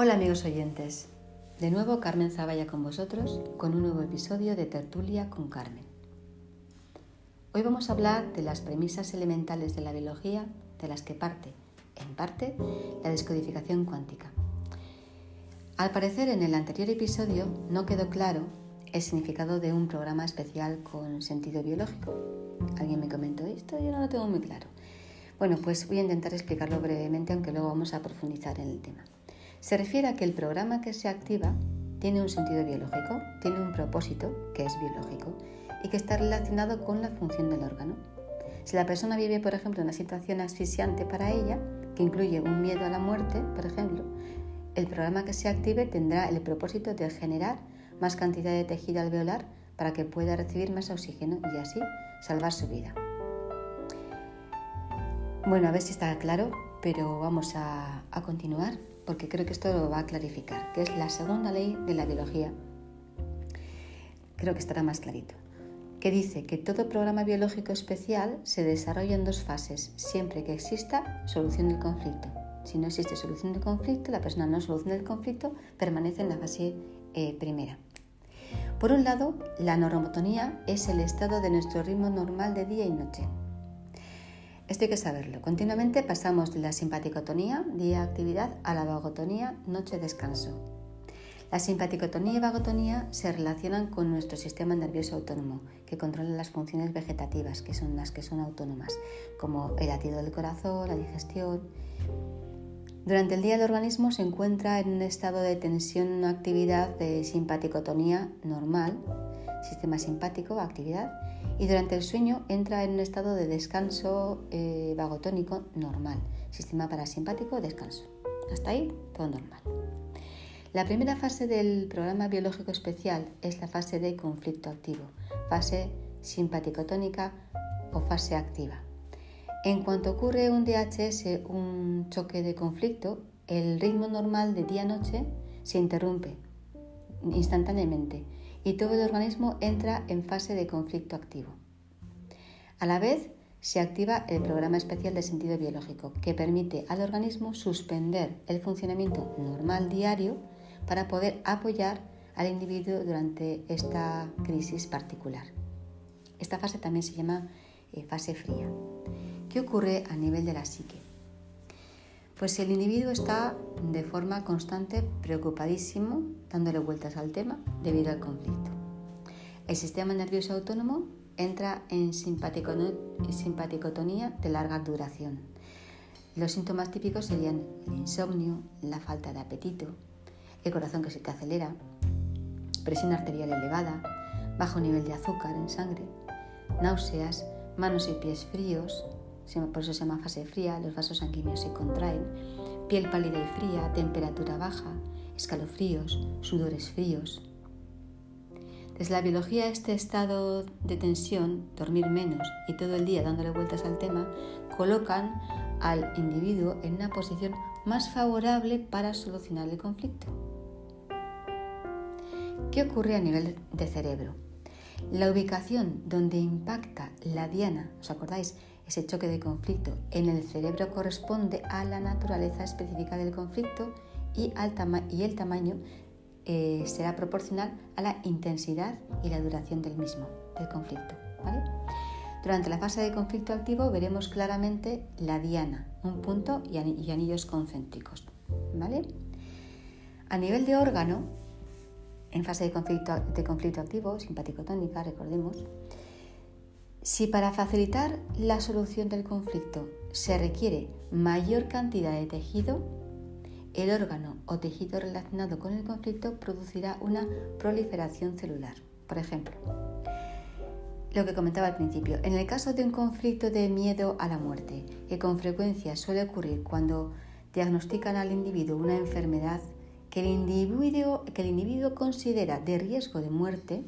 Hola amigos oyentes, de nuevo Carmen Zavalla con vosotros con un nuevo episodio de Tertulia con Carmen. Hoy vamos a hablar de las premisas elementales de la biología de las que parte, en parte, la descodificación cuántica. Al parecer en el anterior episodio no quedó claro el significado de un programa especial con sentido biológico. Alguien me comentó esto, yo no lo tengo muy claro. Bueno, pues voy a intentar explicarlo brevemente, aunque luego vamos a profundizar en el tema. Se refiere a que el programa que se activa tiene un sentido biológico, tiene un propósito que es biológico y que está relacionado con la función del órgano. Si la persona vive, por ejemplo, una situación asfixiante para ella, que incluye un miedo a la muerte, por ejemplo, el programa que se active tendrá el propósito de generar más cantidad de tejido alveolar para que pueda recibir más oxígeno y así salvar su vida. Bueno, a ver si está claro, pero vamos a, a continuar porque creo que esto lo va a clarificar, que es la segunda ley de la biología. Creo que estará más clarito que dice que todo programa biológico especial se desarrolla en dos fases, siempre que exista solución del conflicto. Si no existe solución del conflicto, la persona no soluciona el conflicto, permanece en la fase eh, primera. Por un lado, la normotonía es el estado de nuestro ritmo normal de día y noche. Esto hay que saberlo. Continuamente pasamos de la simpaticotonía, día-actividad, a la vagotonía, noche-descanso. La simpaticotonía y vagotonía se relacionan con nuestro sistema nervioso autónomo, que controla las funciones vegetativas, que son las que son autónomas, como el latido del corazón, la digestión. Durante el día el organismo se encuentra en un estado de tensión actividad de simpaticotonía normal, sistema simpático, actividad, y durante el sueño entra en un estado de descanso eh, vagotónico normal, sistema parasimpático, descanso. Hasta ahí todo normal. La primera fase del programa biológico especial es la fase de conflicto activo, fase simpaticotónica o fase activa. En cuanto ocurre un DHS, un choque de conflicto, el ritmo normal de día-noche se interrumpe instantáneamente y todo el organismo entra en fase de conflicto activo. A la vez, se activa el programa especial de sentido biológico, que permite al organismo suspender el funcionamiento normal diario para poder apoyar al individuo durante esta crisis particular. Esta fase también se llama eh, fase fría. ¿Qué ocurre a nivel de la psique? Pues el individuo está de forma constante preocupadísimo, dándole vueltas al tema debido al conflicto. El sistema nervioso autónomo entra en simpaticotonía de larga duración. Los síntomas típicos serían el insomnio, la falta de apetito, el corazón que se te acelera, presión arterial elevada, bajo nivel de azúcar en sangre, náuseas, manos y pies fríos, por eso se llama fase fría, los vasos sanguíneos se contraen, piel pálida y fría, temperatura baja, escalofríos, sudores fríos. Desde la biología este estado de tensión, dormir menos y todo el día dándole vueltas al tema, colocan al individuo en una posición más favorable para solucionar el conflicto. ¿Qué ocurre a nivel de cerebro? La ubicación donde impacta la diana, ¿os acordáis? Ese choque de conflicto en el cerebro corresponde a la naturaleza específica del conflicto y, el tamaño eh, será proporcional a la intensidad y la duración del mismo, del conflicto. Durante la fase de conflicto activo veremos claramente la diana, un punto y anillos concéntricos. A nivel de órgano, en fase de conflicto activo, simpático-tónica, recordemos, si para facilitar la solución del conflicto se requiere mayor cantidad de tejido, el órgano o tejido relacionado con el conflicto producirá una proliferación celular. Por ejemplo, lo que comentaba al principio, en el caso de un conflicto de miedo a la muerte, que con frecuencia suele ocurrir cuando diagnostican al individuo una enfermedad que el individuo, que el individuo considera de riesgo de muerte,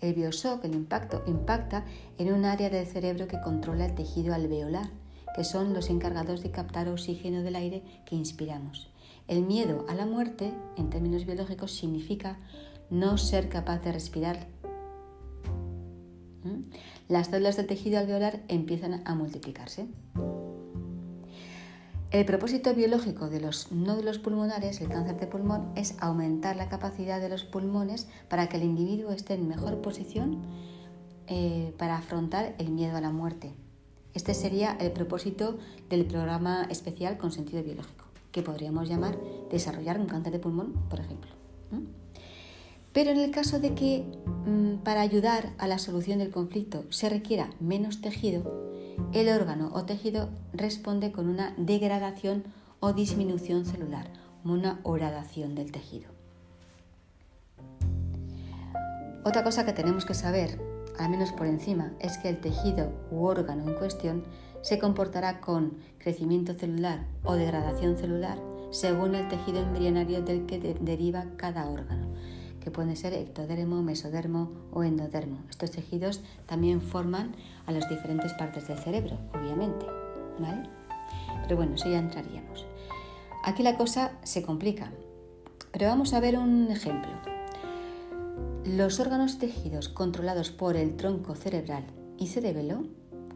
el bioshock, el impacto, impacta en un área del cerebro que controla el tejido alveolar, que son los encargados de captar oxígeno del aire que inspiramos. El miedo a la muerte, en términos biológicos, significa no ser capaz de respirar. ¿Mm? Las células del tejido alveolar empiezan a multiplicarse. El propósito biológico de los nódulos pulmonares, el cáncer de pulmón, es aumentar la capacidad de los pulmones para que el individuo esté en mejor posición eh, para afrontar el miedo a la muerte. Este sería el propósito del programa especial con sentido biológico, que podríamos llamar desarrollar un cáncer de pulmón, por ejemplo. Pero en el caso de que mm, para ayudar a la solución del conflicto se requiera menos tejido, el órgano o tejido responde con una degradación o disminución celular, una horadación del tejido. Otra cosa que tenemos que saber, al menos por encima, es que el tejido u órgano en cuestión se comportará con crecimiento celular o degradación celular según el tejido embrionario del que deriva cada órgano que pueden ser ectodermo, mesodermo o endodermo. Estos tejidos también forman a las diferentes partes del cerebro, obviamente. ¿vale? Pero bueno, eso ya entraríamos. Aquí la cosa se complica, pero vamos a ver un ejemplo. Los órganos tejidos controlados por el tronco cerebral y cerebelo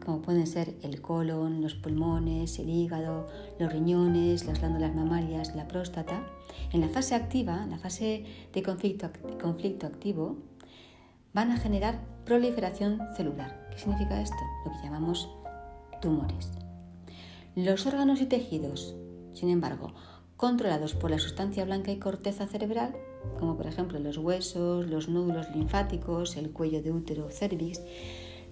como pueden ser el colon, los pulmones, el hígado, los riñones, las glándulas mamarias, la próstata, en la fase activa, en la fase de conflicto, conflicto activo, van a generar proliferación celular. ¿Qué significa esto? Lo que llamamos tumores. Los órganos y tejidos, sin embargo, controlados por la sustancia blanca y corteza cerebral, como por ejemplo los huesos, los nódulos linfáticos, el cuello de útero, cervix,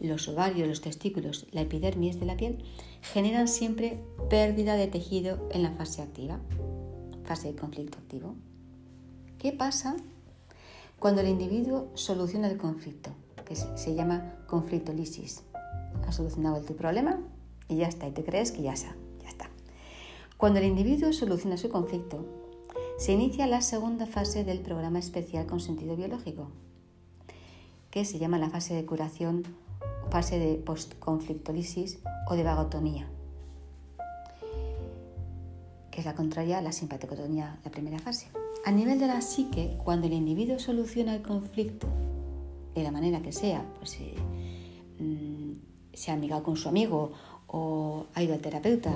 los ovarios, los testículos, la epidermis de la piel, generan siempre pérdida de tejido en la fase activa, fase de conflicto activo. ¿Qué pasa cuando el individuo soluciona el conflicto? Que se llama conflictolisis. Ha solucionado tu problema y ya está, y te crees que ya está, ya está. Cuando el individuo soluciona su conflicto, se inicia la segunda fase del programa especial con sentido biológico, que se llama la fase de curación fase de postconflictolisis o de vagotonía, que es la contraria a la simpaticotonía, la primera fase. A nivel de la psique, cuando el individuo soluciona el conflicto de la manera que sea, pues eh, mm, se ha amigado con su amigo o ha ido al terapeuta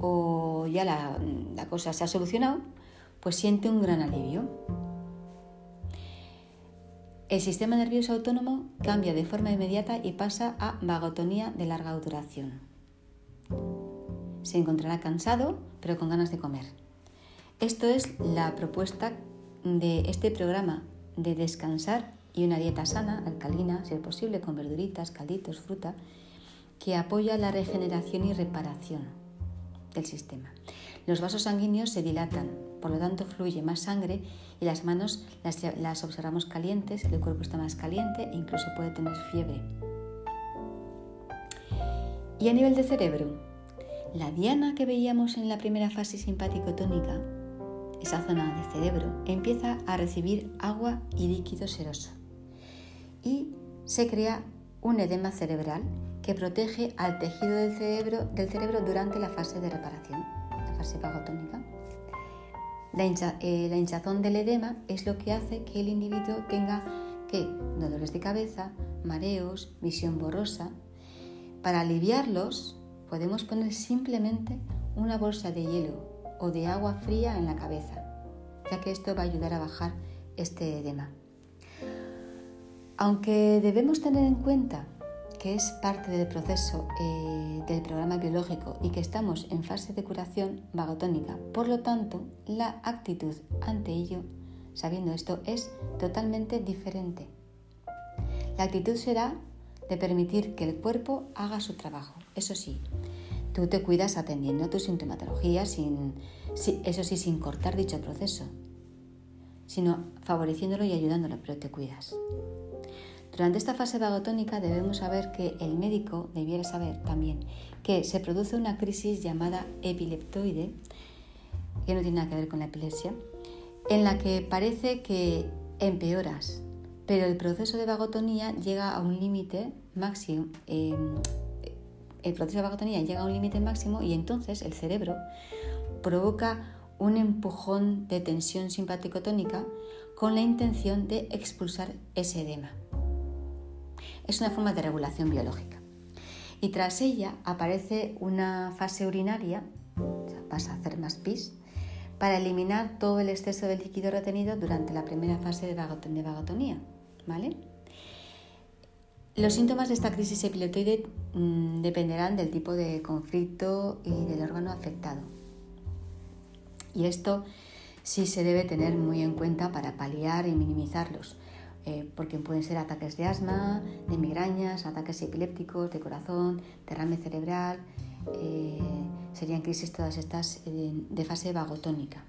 o ya la, la cosa se ha solucionado, pues siente un gran alivio el sistema nervioso autónomo cambia de forma inmediata y pasa a vagotonía de larga duración. Se encontrará cansado, pero con ganas de comer. Esto es la propuesta de este programa de descansar y una dieta sana, alcalina, si es posible, con verduritas, calditos, fruta, que apoya la regeneración y reparación del sistema. Los vasos sanguíneos se dilatan, por lo tanto fluye más sangre y las manos las, observamos calientes, el cuerpo está más caliente e incluso puede tener fiebre. Y a nivel de cerebro, la diana que veíamos en la primera fase simpático-tónica, esa zona de cerebro, empieza a recibir agua y líquido seroso. Y se crea un edema cerebral que protege al tejido del cerebro, del cerebro durante la fase de reparación, la fase vagotónica. Eh, la, hinchazón del edema es lo que hace que el individuo tenga que dolores de cabeza, mareos, visión borrosa. Para aliviarlos podemos poner simplemente una bolsa de hielo o de agua fría en la cabeza, ya que esto va a ayudar a bajar este edema. Aunque debemos tener en cuenta que es parte del proceso eh, del programa biológico y que estamos en fase de curación vagotónica. Por lo tanto, la actitud ante ello, sabiendo esto, es totalmente diferente. La actitud será de permitir que el cuerpo haga su trabajo. Eso sí, tú te cuidas atendiendo a tu sintomatología, sin, eso sí, sin cortar dicho proceso, sino favoreciéndolo y ayudándolo, pero te cuidas. Durante esta fase vagotónica debemos saber que el médico debiera saber también que se produce una crisis llamada epileptoide, que no tiene nada que ver con la epilepsia, en la que parece que empeoras, pero el proceso de vagotonía llega a un límite máximo. Em, el proceso de vagotonía llega a un límite máximo y entonces el cerebro provoca un empujón de tensión simpático-tónica con la intención de expulsar ese edema es una forma de regulación biológica. Y tras ella aparece una fase urinaria, vas a hacer más pis, para eliminar todo el exceso de líquido retenido durante la primera fase de, vagotonía. ¿vale? Los síntomas de esta crisis epileptoide mm, dependerán del tipo de conflicto y del órgano afectado. Y esto sí se debe tener muy en cuenta para paliar y minimizarlos, eh, porque pueden ser ataques de asma, de migrañas, ataques epilépticos, de corazón, derrame cerebral, eh, serían crisis todas estas eh, de fase vagotónica.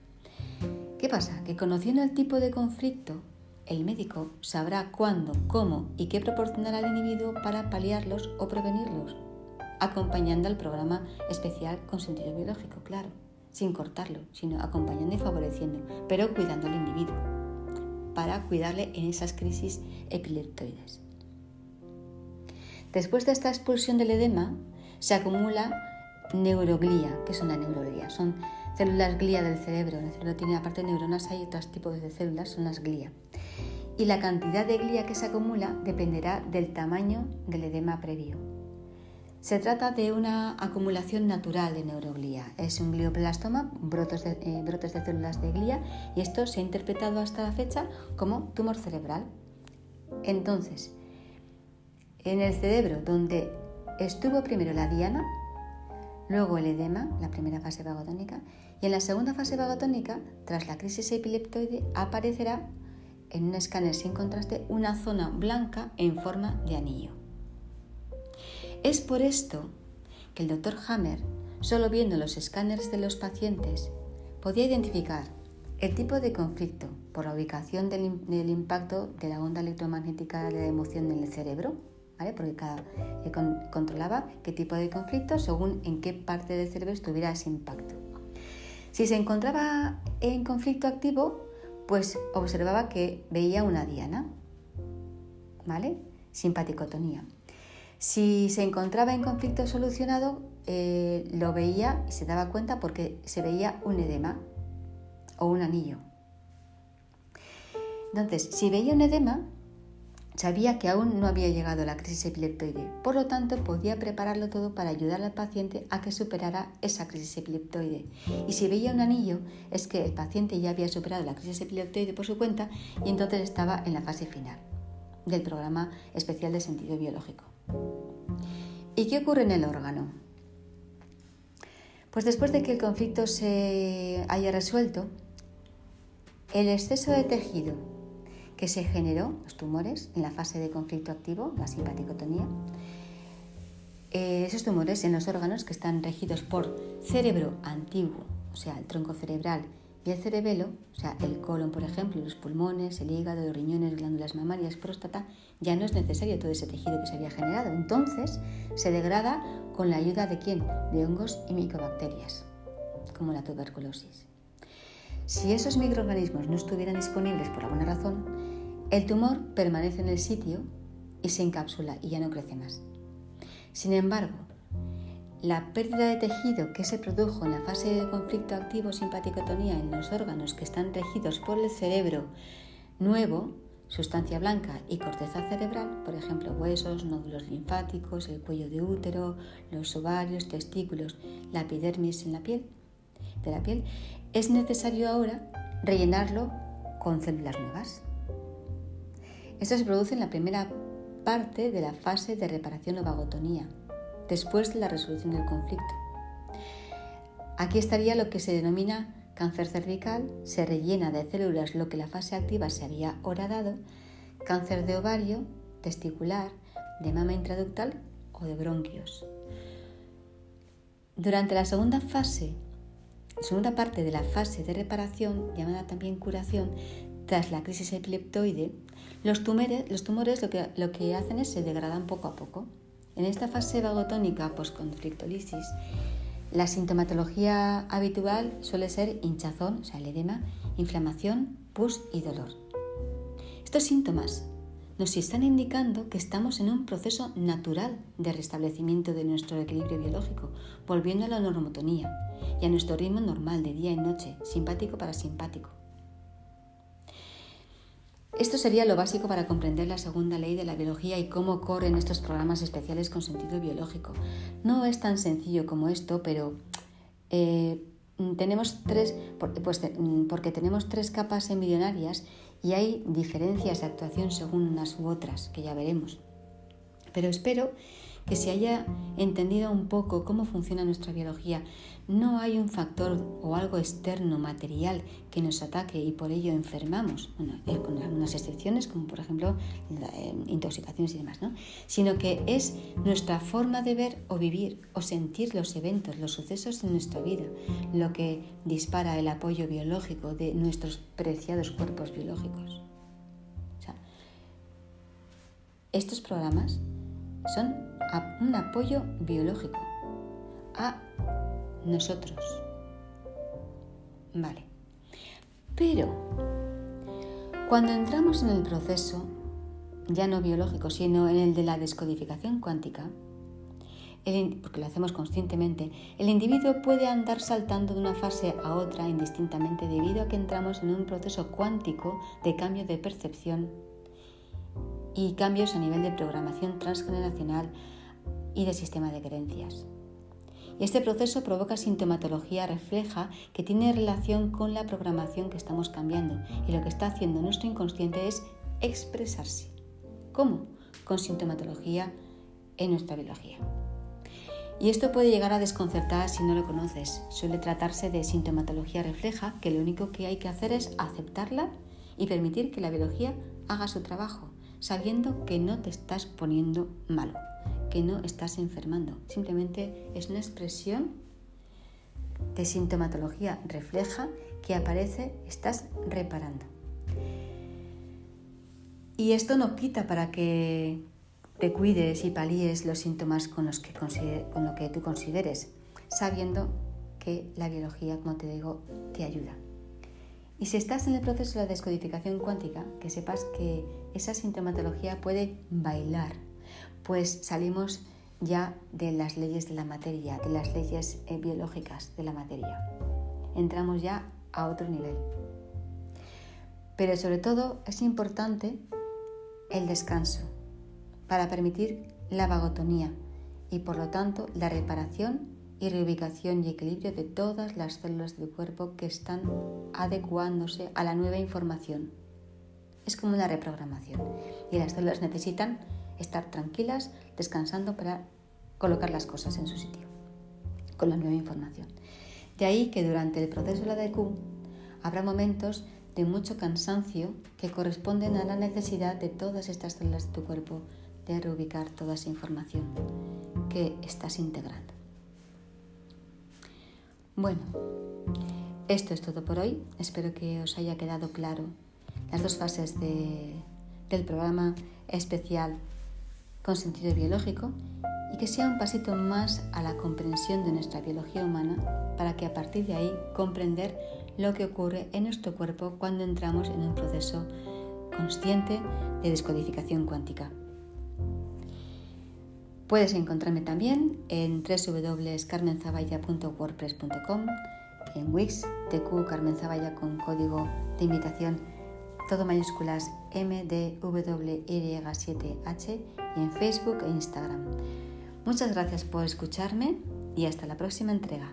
¿Qué pasa? Que conociendo el tipo de conflicto el médico sabrá cuándo, cómo y qué proporcionar al individuo para paliarlos o prevenirlos, acompañando al programa especial con sentido biológico, claro, sin cortarlo, sino acompañando y favoreciendo, pero cuidando al individuo, para cuidarle en esas crisis epileptoides. Después de esta expulsión del edema, se acumula neuroglía. ¿Qué son las neuroglía? Son células glía del cerebro. El cerebro tiene aparte neuronas, hay otros tipos de células, son las glía y la cantidad de glía que se acumula dependerá del tamaño del edema previo. Se trata de una acumulación natural de neuroglía. Es un glioblastoma, brotes de, eh, brotes de células de glía, y esto se ha interpretado hasta la fecha como tumor cerebral. Entonces, en el cerebro donde estuvo primero la diana, luego el edema, la primera fase vagotónica, y en la segunda fase vagotónica, tras la crisis epileptoide, aparecerá en un escáner sin contraste una zona blanca en forma de anillo. Es por esto que el doctor Hammer, solo viendo los escáneres de los pacientes, podía identificar el tipo de conflicto por la ubicación del, impacto de la onda electromagnética de la emoción en el cerebro, porque eh, controlaba qué tipo de conflicto según en qué parte del cerebro estuviera ese impacto. Si se encontraba en conflicto activo, pues observaba que veía una diana, ¿vale? Simpaticotonía. Si se encontraba en conflicto solucionado, eh, lo veía y se daba cuenta porque se veía un edema o un anillo. Entonces, si veía un edema, Sabía que aún no había llegado la crisis epileptoide, por lo tanto podía prepararlo todo para ayudar al paciente a que superara esa crisis epileptoide. Y si veía un anillo, es que el paciente ya había superado la crisis epileptoide por su cuenta y entonces estaba en la fase final del programa especial de sentido biológico. ¿Y qué ocurre en el órgano? Pues después de que el conflicto se haya resuelto, el exceso de tejido que se generó, los tumores, en la fase de conflicto activo, la simpaticotonía. Eh, esos tumores en los órganos que están regidos por cerebro antiguo, o sea, el tronco cerebral y el cerebelo, o sea, el colon, por ejemplo, los pulmones, el hígado, los riñones, glándulas mamarias, próstata, ya no es necesario todo ese tejido que se había generado. Entonces, se degrada con la ayuda de quién? De hongos y micobacterias, como la tuberculosis. Si esos microorganismos no estuvieran disponibles por alguna razón, el tumor permanece en el sitio y se encapsula y ya no crece más. Sin embargo, la pérdida de tejido que se produjo en la fase de conflicto activo simpaticotonía en los órganos que están regidos por el cerebro nuevo, sustancia blanca y corteza cerebral, por ejemplo, huesos, nódulos linfáticos, el cuello de útero, los ovarios, testículos, la epidermis en la piel, de la piel, es necesario ahora rellenarlo con células nuevas. Esto se produce en la primera parte de la fase de reparación o vagotonía, después de la resolución del conflicto. Aquí estaría lo que se denomina cáncer cervical, se rellena de células lo que la fase activa se había horadado, cáncer de ovario, testicular, de mama intraductal o de bronquios. Durante la segunda fase, segunda parte de la fase de reparación, llamada también curación, tras la crisis epileptoide, los tumores, los tumores lo, que, lo que hacen es se degradan poco a poco. En esta fase vagotónica postconflictolisis, la sintomatología habitual suele ser hinchazón, o sea, el edema, inflamación, pus y dolor. Estos síntomas nos están indicando que estamos en un proceso natural de restablecimiento de nuestro equilibrio biológico, volviendo a la normotonía y a nuestro ritmo normal de día y noche, simpático para simpático. Esto sería lo básico para comprender la segunda ley de la biología y cómo corren estos programas especiales con sentido biológico. No es tan sencillo como esto, pero eh, tenemos tres, pues, mm, porque tenemos tres capas embrionarias y hay diferencias de actuación según unas u otras, que ya veremos. Pero espero que se haya entendido un poco cómo funciona nuestra biología. No hay un factor o algo externo, material, que nos ataque y por ello enfermamos, bueno, eh, con algunas excepciones, como por ejemplo eh, intoxicaciones y demás, ¿no? sino que es nuestra forma de ver o vivir o sentir los eventos, los sucesos en nuestra vida, lo que dispara el apoyo biológico de nuestros preciados cuerpos biológicos. estos programas son un apoyo biológico a nosotros. Vale. Pero cuando entramos en el proceso, ya no biológico, sino en el de la descodificación cuántica, porque lo hacemos conscientemente, el individuo puede andar saltando de una fase a otra indistintamente debido a que entramos en un proceso cuántico de cambio de percepción y cambios a nivel de programación transgeneracional y de sistema de creencias. Este proceso provoca sintomatología refleja que tiene relación con la programación que estamos cambiando y lo que está haciendo nuestro inconsciente es expresarse. ¿Cómo? Con sintomatología en nuestra biología. Y esto puede llegar a desconcertar si no lo conoces. Suele tratarse de sintomatología refleja, que lo único que hay que hacer es aceptarla y permitir que la biología haga su trabajo, sabiendo que no te estás poniendo malo que no estás enfermando. Simplemente es una expresión de sintomatología refleja que aparece, estás reparando. Y esto no quita para que te cuides y palíes los síntomas con, los que con lo que tú consideres, sabiendo que la biología, como te digo, te ayuda. Y si estás en el proceso de la descodificación cuántica, que sepas que esa sintomatología puede bailar pues salimos ya de las leyes de la materia, de las leyes eh, biológicas de la materia. Entramos ya a otro nivel. Pero sobre todo es importante el descanso para permitir la vagotonía y por lo tanto la reparación y reubicación y equilibrio de todas las células del cuerpo que están adecuándose a la nueva información. Es como una reprogramación y las células necesitan estar tranquilas, descansando para colocar las cosas en su sitio, con la nueva información. De ahí que durante el proceso de la DQ habrá momentos de mucho cansancio que corresponden a la necesidad de todas estas células de tu cuerpo de reubicar toda esa información que estás integrando. Bueno, esto es todo por hoy. Espero que os haya quedado claro las dos fases del programa especial con sentido biológico y que sea un pasito más a la comprensión de nuestra biología humana para que a partir de ahí comprender lo que ocurre en nuestro cuerpo cuando entramos en un proceso consciente de descodificación cuántica. Puedes encontrarme también en www.carmenzabaya.wordpress.com, en Wix, TQ Carmen con código de invitación todo mayúsculas MDWY7H y en Facebook e Instagram. Muchas gracias por escucharme y hasta la próxima entrega.